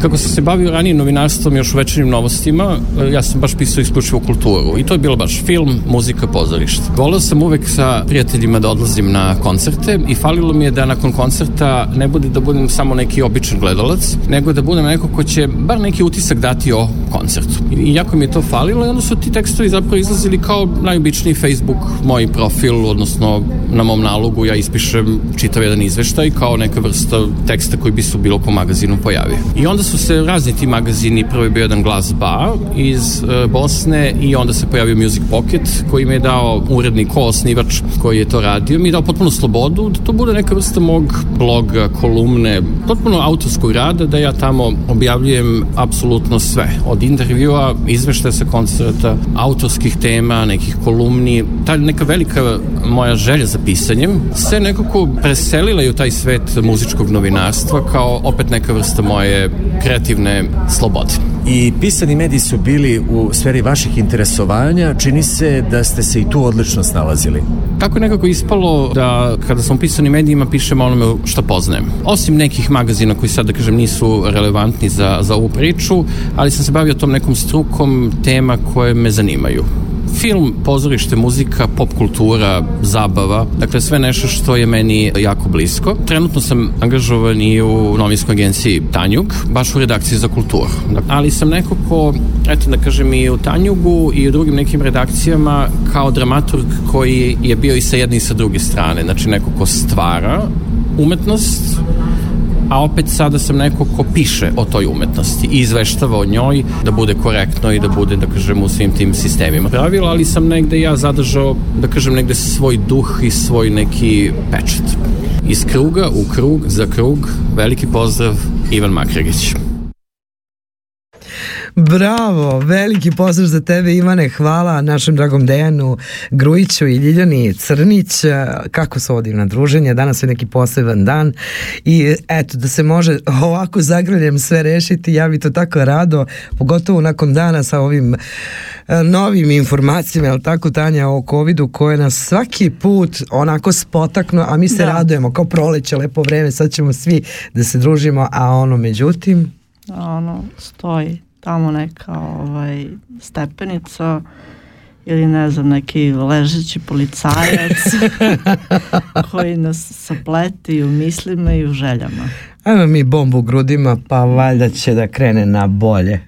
Kako sam se bavio ranije novinarstvom još u novostima, e, ja sam baš pisao isključivo kulturu i to je bilo baš film, muzika, pozorište. Volio sam uvek sa prijateljima da odlazim na koncerte i falilo mi je da nakon koncerta ne bude da budem samo neki običan gledalac, nego da budem neko ko će bar neki utisak dati o koncertu. I jako mi je to falilo i onda su ti tekstovi zapravo izlazili kao najobičniji Facebook, moj profil, odnosno na mom nalogu ja ispišem čitav jedan izveštaj kao neka vrsta teksta koji bi se u bilo kom magazinu pojavio. I onda su se razni ti magazini, prvo je bio jedan glas ba iz e, Bosne i onda se pojavio Music Pocket koji mi je dao urednik, ko osnivač koji je to radio, mi je dao potpuno slobodu da to bude neka vrsta mog bloga, kolumne, potpuno autorskog rada da ja tamo objavljujem apsolutno sve. Od intervjua, izveštaja sa koncerta, autorskih tema, nekih kolumni, ta neka velika moja želja za pisanjem se nekako preselila i u taj svet muzičkog novinarstva kao opet neka vrsta moje kreativne slobode. I pisani mediji su bili u sferi vaših interesovanja, čini se da ste se i tu odlično snalazili. Kako je nekako ispalo da kada sam u pisanim medijima pišem onome što poznajem. Osim nekih magazina koji sad da kažem nisu relevantni za, za ovu priču, ali sam se bavio tom nekom strukom tema koje me zanimaju film, pozorište, muzika, pop kultura, zabava, dakle sve nešto što je meni jako blisko. Trenutno sam angažovan i u novinskoj agenciji Tanjug, baš u redakciji za kulturu. Ali sam neko ko, eto da kažem i u Tanjugu i u drugim nekim redakcijama kao dramaturg koji je bio i sa jedne i sa druge strane, znači neko ko stvara umetnost, a opet sada sam neko ko piše o toj umetnosti i izveštava o njoj da bude korektno i da bude, da kažem, u svim tim sistemima pravila, ali sam negde ja zadržao, da kažem, negde svoj duh i svoj neki pečat. Iz kruga u krug, za krug, veliki pozdrav, Ivan Makregić. Bravo, veliki pozdrav za tebe Ivane, hvala našem dragom Dejanu Grujiću i Ljiljani Crnić, kako se ovdje na druženje, danas je neki poseban dan i eto da se može ovako zagrljem sve rešiti, ja bi to tako rado, pogotovo nakon dana sa ovim e, novim informacijama, jel tako Tanja, o covidu koje nas svaki put onako spotaknu, a mi se da. radujemo kao proleće, lepo vreme, sad ćemo svi da se družimo, a ono međutim... Ono, stoji tamo neka ovaj, stepenica ili ne znam, neki ležeći policajac koji nas sapleti u mislima i u željama. Ajmo mi bombu u grudima, pa valjda će da krene na bolje.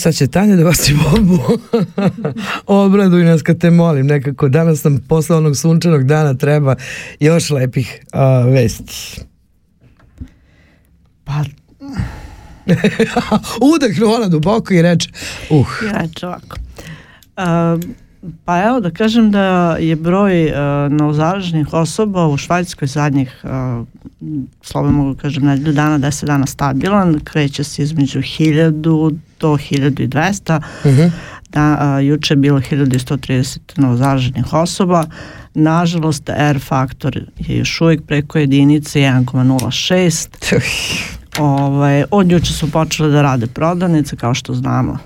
Sad će Tanja da vas i bombu. Obraduj nas kad te molim. Nekako danas nam posle onog sunčanog dana treba još lepih a, vesti. Pa... Udahnu ona duboko i reče, uh. I reče ovako. Uh, pa evo da kažem da je broj uh, novozaraženih osoba u Švajcarskoj zadnjih, uh, slobodno mogu da kažem, nedelju dana, 10 dana stabilan, kreće se između 1000 do 1200. Uh -huh. Da, uh, juče je bilo 1130 novozaraženih osoba. Nažalost, R faktor je još uvijek preko jedinice 1,06. ovaj, od juče su počele da rade prodavnice, kao što znamo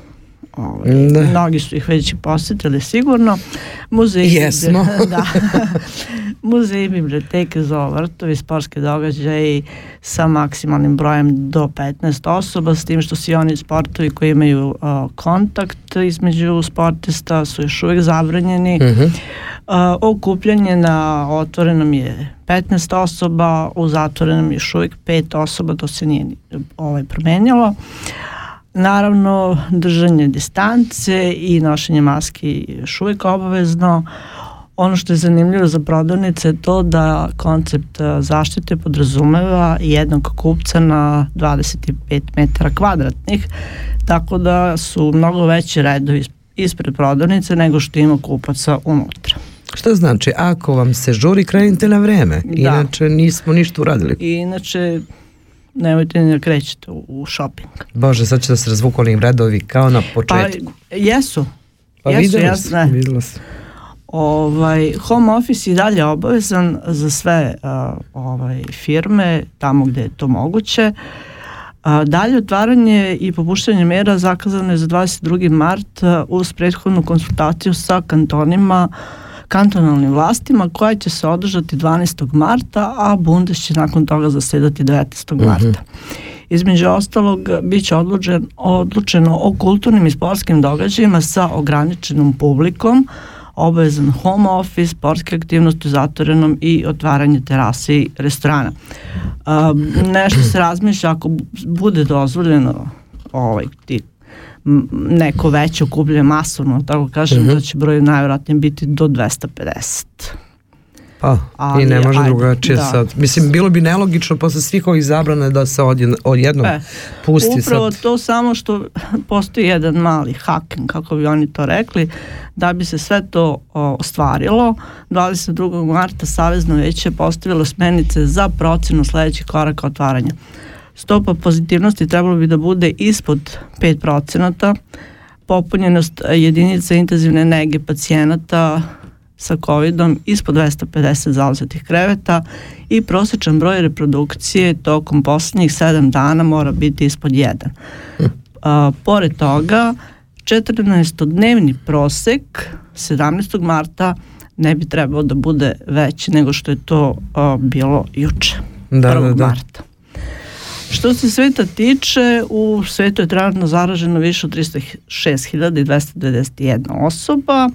Ovaj, da. Mnogi su ih već posetili sigurno. Muzeji, Jesmo. da. Muzeji, biblioteke, vrtovi, sportske događaje sa maksimalnim brojem do 15 osoba, s tim što svi oni sportovi koji imaju uh, kontakt između sportista su još uvijek zabranjeni. Uh -huh. uh, okupljanje na otvorenom je 15 osoba, u zatvorenom je još uvijek 5 osoba, to se nije ovaj, promenjalo. Uh, Naravno, držanje distance i nošenje maski je još uvijek obavezno. Ono što je zanimljivo za prodavnice je to da koncept zaštite podrazumeva jednog kupca na 25 metara kvadratnih, tako da su mnogo veći redovi ispred prodavnice nego što ima kupaca unutra. Što znači, ako vam se žuri, krenite na vreme, da. inače nismo ništa uradili. Inače, nemojte ni da krećete u, u shopping. Bože, sad će da se razvuku onim redovi kao na početku. Pa, jesu. Pa jesu, videla jasne. sam, videla sam. Ovaj, home office i dalje obavezan za sve uh, ovaj, firme tamo gde je to moguće. A, dalje otvaranje i popuštanje mera zakazano je za 22. mart uh, uz prethodnu konsultaciju sa kantonima uh, kantonalnim vlastima koja će se održati 12. marta, a Bundes će nakon toga zasedati 19. Mm -hmm. marta. Između ostalog, bit će odlučen, odlučeno o kulturnim i sportskim događajima sa ograničenom publikom, obavezan home office, sportske aktivnosti u zatvorenom i otvaranje terase i restorana. Um, nešto se razmišlja ako bude dozvoljeno ovaj, ti neko veće okupljanje masovno, tako kažem, mm -hmm. da će broj najvjerojatnije biti do 250. Pa, Ali, i ne može ajde, drugačije da. sad. Mislim, bilo bi nelogično posle svih ovih zabrana da se odjedno, odjednom e, pusti upravo sad. to samo što postoji jedan mali haken, kako bi oni to rekli, da bi se sve to o, ostvarilo. 22. marta Savezno veće postavilo smenice za procenu sledećih koraka otvaranja stopa pozitivnosti trebalo bi da bude ispod 5%, popunjenost jedinica intenzivne nege pacijenata sa COVID-om ispod 250 zauzetih kreveta i prosječan broj reprodukcije tokom poslednjih 7 dana mora biti ispod 1. A, pored toga, 14-dnevni prosek 17. marta ne bi trebao da bude veći nego što je to a, bilo juče, da, 1. Da, da. marta. Što se sveta tiče, u svetu je trenutno zaraženo više od 306.291 osoba.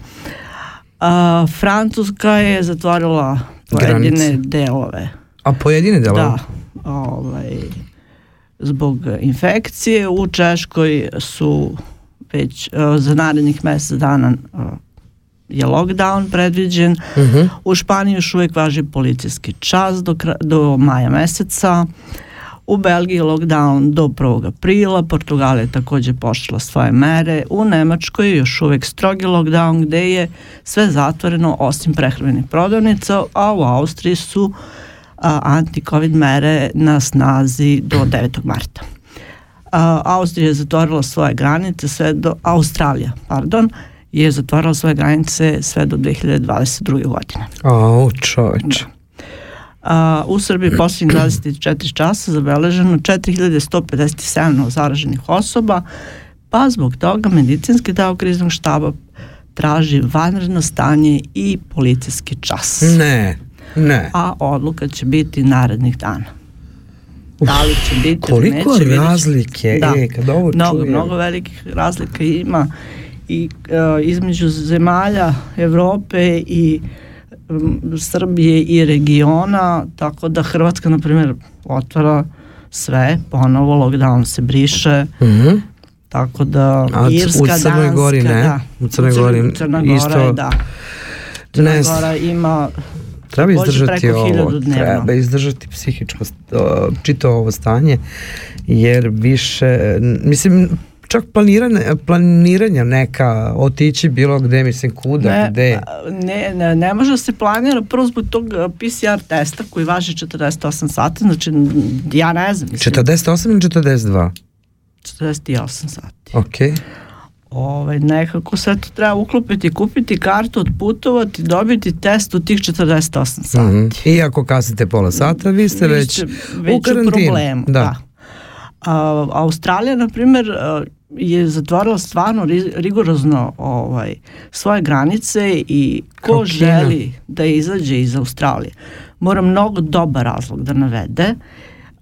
A, Francuska je zatvorila pojedine Granice. delove. A pojedine delove? Da. Ovaj, zbog infekcije. U Češkoj su već uh, za narednih mesec dana uh, je lockdown predviđen. Uh mhm. -huh. U Španiji još uvijek važi policijski čas do, do maja meseca. Uh, U Belgiji lockdown do 1. aprila, Portugalija je takođe pošla svoje mere, u Nemačkoj je još uvek strogi lockdown gde je sve zatvoreno osim prehrambenih prodavnica, a u Austriji su anti-covid mere na snazi do 9. marta. A, Austrija je zatvorila svoje granice sve do, Australija, pardon, je zatvorila svoje granice sve do 2022. godine. O, čoveč. Da. A, u Srbiji posljednjih 24 časa zabeleženo 4157 zaraženih osoba, pa zbog toga medicinski deo kriznog štaba traži vanredno stanje i policijski čas. Ne, ne. A odluka će biti narednih dana. Da li će biti Koliko neće, razlike, da, e, kad ovo mnogo, čujem. Mnogo velikih razlika ima i uh, između zemalja Evrope i uh, Srbije i regiona, tako da Hrvatska, na primjer, otvara sve, ponovo lockdown se briše, mm -hmm. Tako da A Irska, u Crnoj Gori Danska, ne? da. U Crnoj Gori Crna Gora isto- da. Crna Ne. Gora ima Treba izdržati ovo, treba izdržati psihičko čito ovo stanje, jer više, mislim, čak planiranje, planiranja neka, otići bilo gde, mislim, kuda, ne, gde. ne, ne, ne može da se planira prvo zbog tog a, PCR testa koji važi 48 sati, znači ja ne znam, mislim, 48 ili 42? 48 sati. Ok. Ovaj, nekako sve to treba uklopiti, kupiti kartu, otputovati, dobiti test u tih 48 sati. Mhm. I ako kasnite pola sata, vi ste Vi već, ste u već karantinu. problemu. Da. A, Australija, na primjer, a, je zatvorila stvarno ri- rigorozno ovaj, svoje granice i ko Kao Kina. želi da izađe iz Australije mora mnogo dobar razlog da navede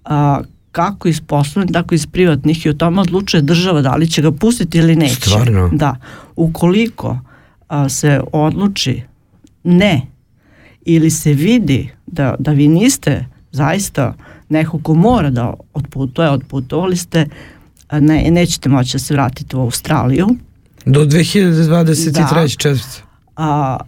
a, kako iz poslovnih, tako iz privatnih i o tome odlučuje država da li će ga pustiti ili neće. Stvarno? Da. Ukoliko a, se odluči ne ili se vidi da, da vi niste zaista neko ko mora da otputuje, otputovali ste, ne, nećete moći da se vratite u Australiju. Do 2023. Da. četvrte. A,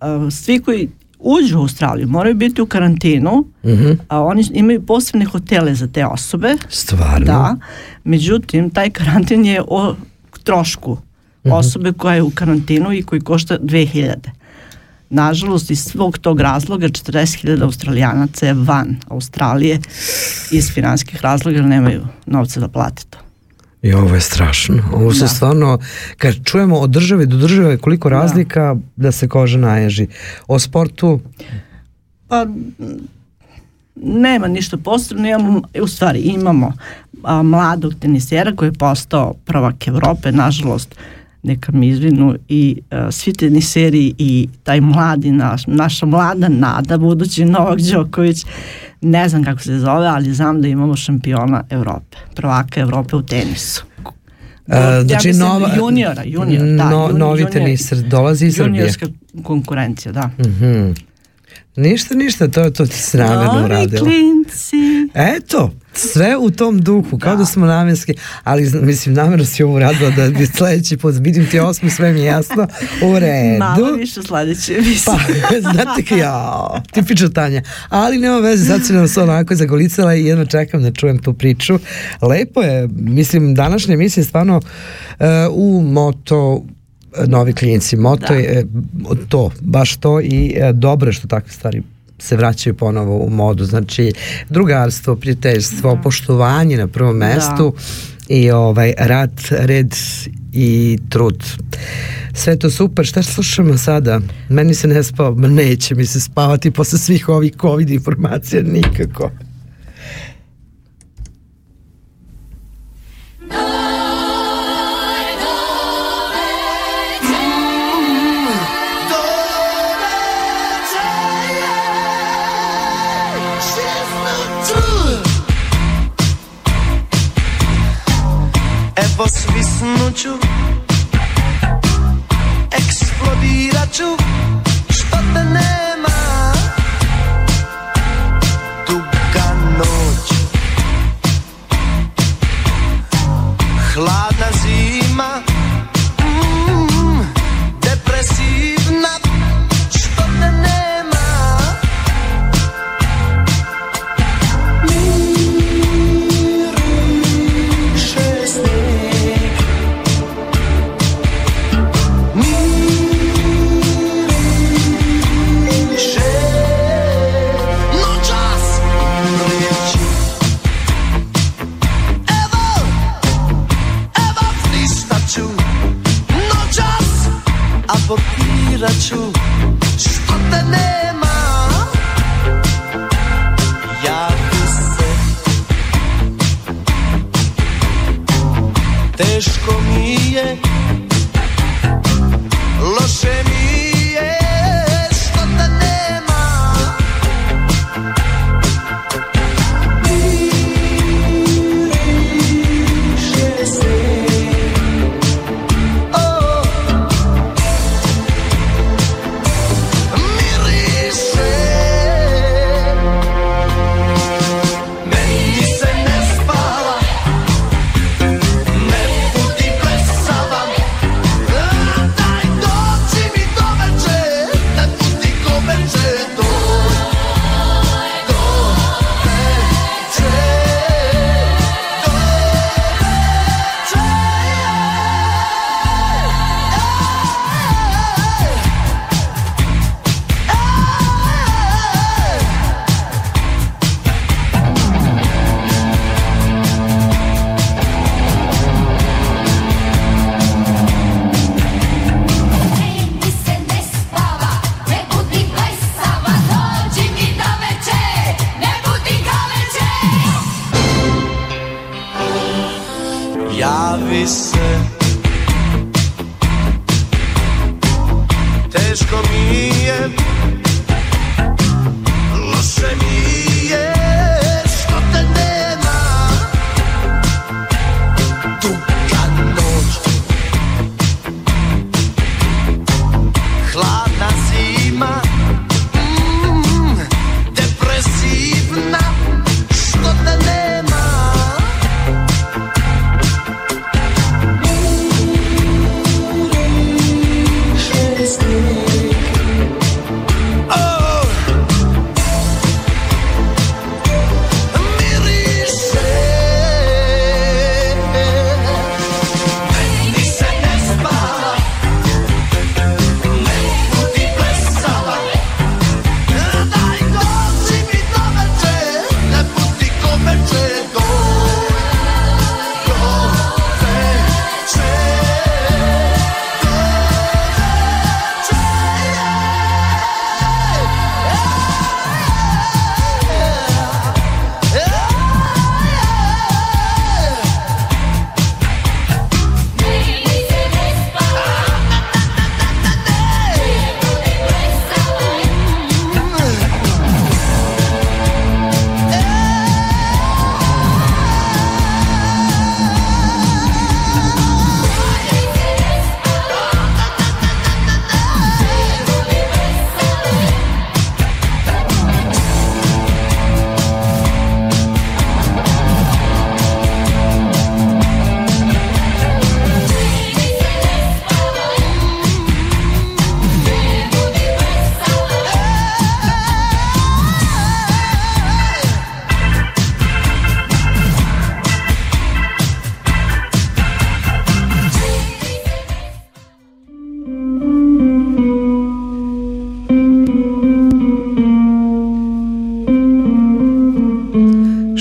a, svi koji uđu u Australiju moraju biti u karantinu, Mhm. a oni imaju posebne hotele za te osobe. Stvarno? Da, međutim, taj karantin je o trošku Mhm. osobe koja je u karantinu i koji košta 2000. Nažalost, iz svog tog razloga 40.000 australijanaca je van Australije iz finanskih razloga jer nemaju novca da plate to. I ovo je strašno. Ovo se Da. stvarno, kad čujemo od države do države koliko razlika da, se koža naježi. O sportu, Pa nema ništa posebno, imamo, u stvari imamo a, mladog tenisera koji je postao prvak Evrope, nažalost neka mi izvinu i a, svi teniseri i taj mladi naš, naša mlada nada, budući Novak Đoković, ne znam kako se zove, ali znam da imamo šampiona Evrope, prvaka Evrope u tenisu. a, znači mislim nova, juniora, junior, da, no, jun- novi junior- teniser dolazi iz Srbije. Juniorska konkurencija, da. Mhm. Ništa, ništa, to, to ti se namjerno Novi uradilo. klinci. Eto, sve u tom duhu, kao da, smo namjenski, ali mislim, namjerno si ovo uradila da bi sledeći put, vidim ti osmi, sve mi je jasno, u redu. Malo više sledeće Pa, znate ja, tipično Tanja. Ali nema veze, sad si nam se onako zagolicala i jedno čekam da čujem tu priču. Lepo je, mislim, današnja emisija je stvarno uh, u moto novi klijenici. Moto Da. je to, baš to i e, dobro je što takve stvari se vraćaju ponovo u modu. Znači, drugarstvo, prijateljstvo, poštovanje na prvom mestu i ovaj rad, red i trud. Sve to super. Šta slušamo sada? Meni se ne spava, neće mi se spavati posle svih ovih covid informacija nikako. to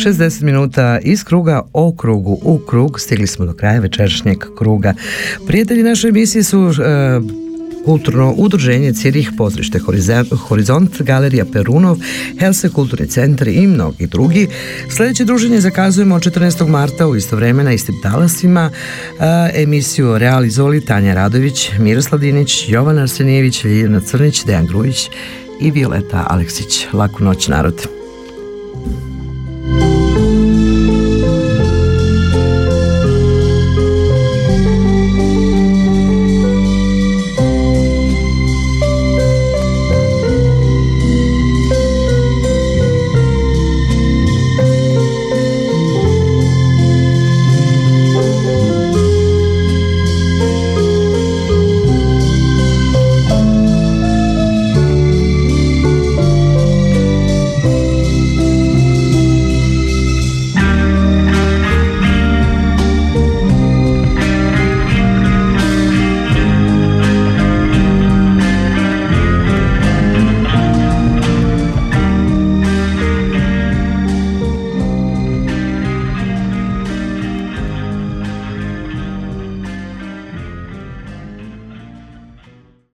60 minuta iz kruga o krugu u krug. Stigli smo do kraja večerašnjeg kruga. Prijatelji naše emisije su e, kulturno udruženje Cirih, pozorište Horizont, Galerija Perunov, Helse kulturni centar i mnogi drugi. Sljedeće druženje zakazujemo 14. marta u isto vreme na istim talasima. Emisiju realizovali Tanja Radović, Miroslav Dinić, Jovan Arsenijević, Ljiljana Crnić, Dejan Grujić i Violeta Aleksić. Laku noć narod.